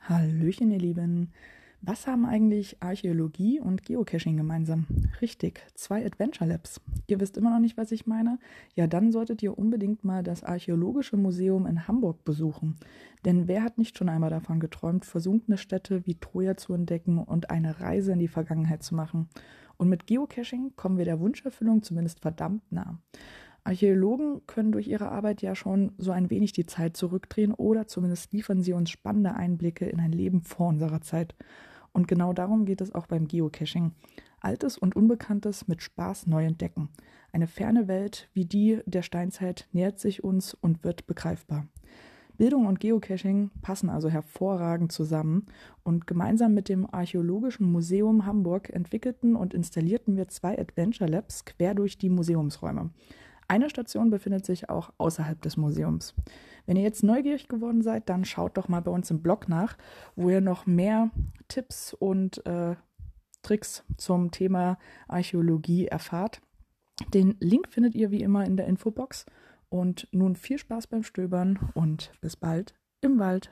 Hallöchen, ihr Lieben. Was haben eigentlich Archäologie und Geocaching gemeinsam? Richtig, zwei Adventure Labs. Ihr wisst immer noch nicht, was ich meine? Ja, dann solltet ihr unbedingt mal das Archäologische Museum in Hamburg besuchen. Denn wer hat nicht schon einmal davon geträumt, versunkene Städte wie Troja zu entdecken und eine Reise in die Vergangenheit zu machen? Und mit Geocaching kommen wir der Wunscherfüllung zumindest verdammt nah. Archäologen können durch ihre Arbeit ja schon so ein wenig die Zeit zurückdrehen oder zumindest liefern sie uns spannende Einblicke in ein Leben vor unserer Zeit. Und genau darum geht es auch beim Geocaching. Altes und Unbekanntes mit Spaß neu entdecken. Eine ferne Welt wie die der Steinzeit nähert sich uns und wird begreifbar. Bildung und Geocaching passen also hervorragend zusammen und gemeinsam mit dem Archäologischen Museum Hamburg entwickelten und installierten wir zwei Adventure Labs quer durch die Museumsräume. Eine Station befindet sich auch außerhalb des Museums. Wenn ihr jetzt neugierig geworden seid, dann schaut doch mal bei uns im Blog nach, wo ihr noch mehr Tipps und äh, Tricks zum Thema Archäologie erfahrt. Den Link findet ihr wie immer in der Infobox. Und nun viel Spaß beim Stöbern und bis bald im Wald.